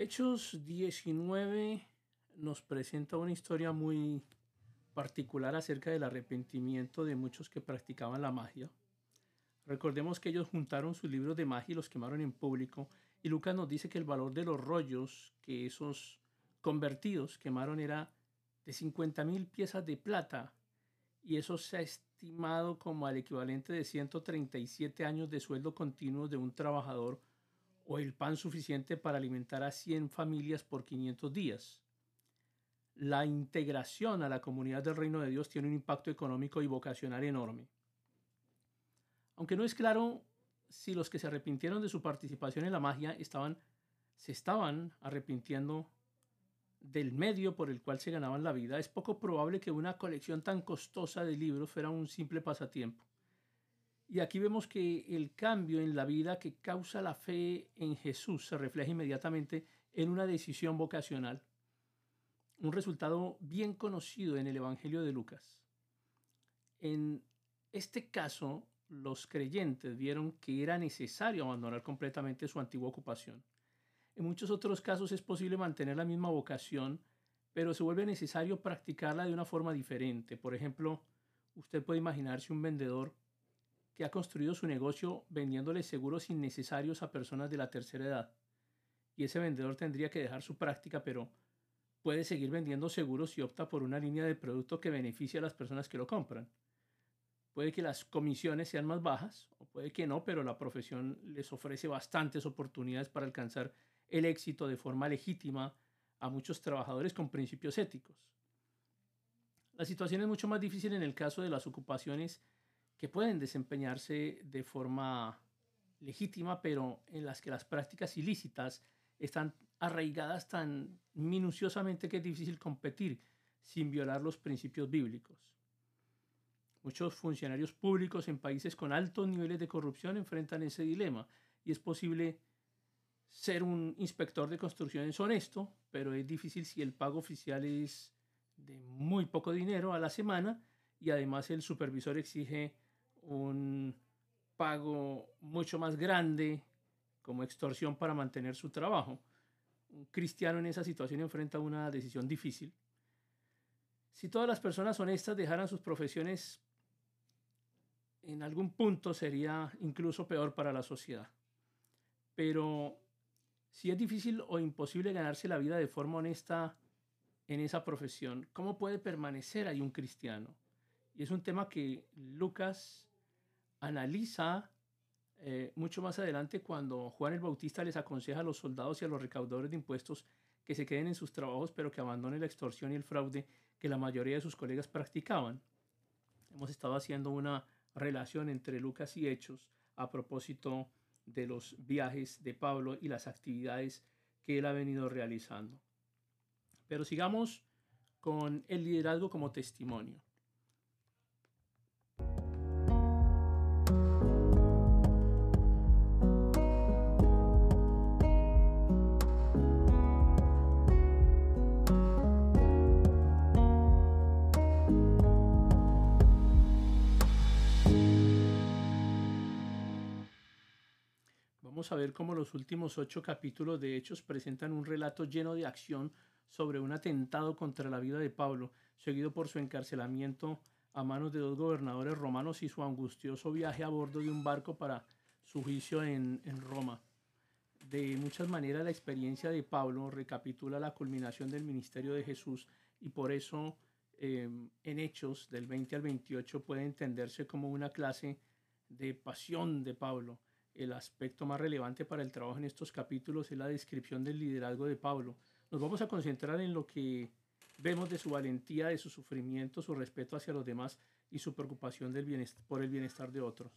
Hechos 19 nos presenta una historia muy particular acerca del arrepentimiento de muchos que practicaban la magia. Recordemos que ellos juntaron sus libros de magia y los quemaron en público. Y Lucas nos dice que el valor de los rollos que esos convertidos quemaron era de 50 mil piezas de plata. Y eso se ha estimado como al equivalente de 137 años de sueldo continuo de un trabajador o el pan suficiente para alimentar a 100 familias por 500 días. La integración a la comunidad del reino de Dios tiene un impacto económico y vocacional enorme. Aunque no es claro si los que se arrepintieron de su participación en la magia estaban, se estaban arrepintiendo del medio por el cual se ganaban la vida, es poco probable que una colección tan costosa de libros fuera un simple pasatiempo. Y aquí vemos que el cambio en la vida que causa la fe en Jesús se refleja inmediatamente en una decisión vocacional, un resultado bien conocido en el Evangelio de Lucas. En este caso, los creyentes vieron que era necesario abandonar completamente su antigua ocupación. En muchos otros casos es posible mantener la misma vocación, pero se vuelve necesario practicarla de una forma diferente. Por ejemplo, usted puede imaginarse un vendedor que ha construido su negocio vendiéndole seguros innecesarios a personas de la tercera edad. Y ese vendedor tendría que dejar su práctica, pero puede seguir vendiendo seguros si opta por una línea de producto que beneficie a las personas que lo compran. Puede que las comisiones sean más bajas o puede que no, pero la profesión les ofrece bastantes oportunidades para alcanzar el éxito de forma legítima a muchos trabajadores con principios éticos. La situación es mucho más difícil en el caso de las ocupaciones que pueden desempeñarse de forma legítima, pero en las que las prácticas ilícitas están arraigadas tan minuciosamente que es difícil competir sin violar los principios bíblicos. Muchos funcionarios públicos en países con altos niveles de corrupción enfrentan ese dilema y es posible ser un inspector de construcciones honesto, pero es difícil si el pago oficial es de muy poco dinero a la semana y además el supervisor exige un pago mucho más grande como extorsión para mantener su trabajo. Un cristiano en esa situación enfrenta una decisión difícil. Si todas las personas honestas dejaran sus profesiones en algún punto sería incluso peor para la sociedad. Pero si es difícil o imposible ganarse la vida de forma honesta en esa profesión, ¿cómo puede permanecer ahí un cristiano? Y es un tema que Lucas analiza eh, mucho más adelante cuando Juan el Bautista les aconseja a los soldados y a los recaudadores de impuestos que se queden en sus trabajos pero que abandonen la extorsión y el fraude que la mayoría de sus colegas practicaban. Hemos estado haciendo una relación entre Lucas y Hechos a propósito de los viajes de Pablo y las actividades que él ha venido realizando. Pero sigamos con el liderazgo como testimonio. A ver cómo los últimos ocho capítulos de Hechos presentan un relato lleno de acción sobre un atentado contra la vida de Pablo, seguido por su encarcelamiento a manos de dos gobernadores romanos y su angustioso viaje a bordo de un barco para su juicio en, Roma. De muchas maneras la experiencia de Pablo recapitula la culminación del ministerio de Jesús y por eso em, en Hechos del 20 al 28 puede entenderse como una clase de pasión de Pablo el aspecto más relevante para el trabajo en estos capítulos es la descripción del liderazgo de Pablo. Nos vamos a concentrar en lo que vemos de su valentía, de su sufrimiento, su respeto hacia los demás y su preocupación del por el bienestar de otros.